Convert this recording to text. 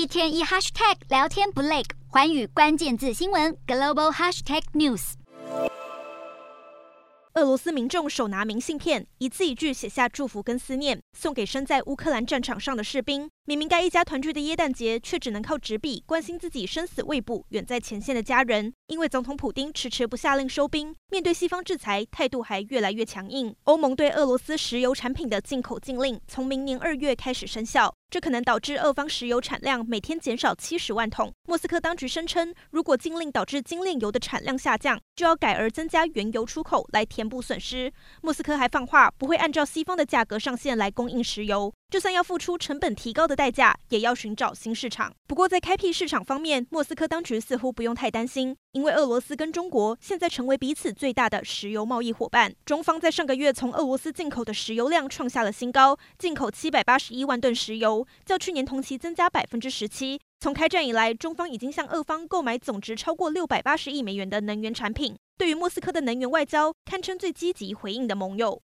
一天一 hashtag 聊天不累，环宇关键字新闻 global hashtag news。俄罗斯民众手拿明信片，一字一句写下祝福跟思念，送给身在乌克兰战场上的士兵。明明该一家团聚的耶诞节，却只能靠纸笔关心自己生死未卜、远在前线的家人。因为总统普丁迟迟不下令收兵，面对西方制裁，态度还越来越强硬。欧盟对俄罗斯石油产品的进口禁令从明年二月开始生效，这可能导致俄方石油产量每天减少七十万桶。莫斯科当局声称，如果禁令导致精炼油的产量下降，就要改而增加原油出口来填补损失。莫斯科还放话，不会按照西方的价格上限来供应石油。就算要付出成本提高的代价，也要寻找新市场。不过，在开辟市场方面，莫斯科当局似乎不用太担心，因为俄罗斯跟中国现在成为彼此最大的石油贸易伙伴。中方在上个月从俄罗斯进口的石油量创下了新高，进口七百八十一万吨石油，较去年同期增加百分之十七。从开战以来，中方已经向俄方购买总值超过六百八十亿美元的能源产品。对于莫斯科的能源外交，堪称最积极回应的盟友。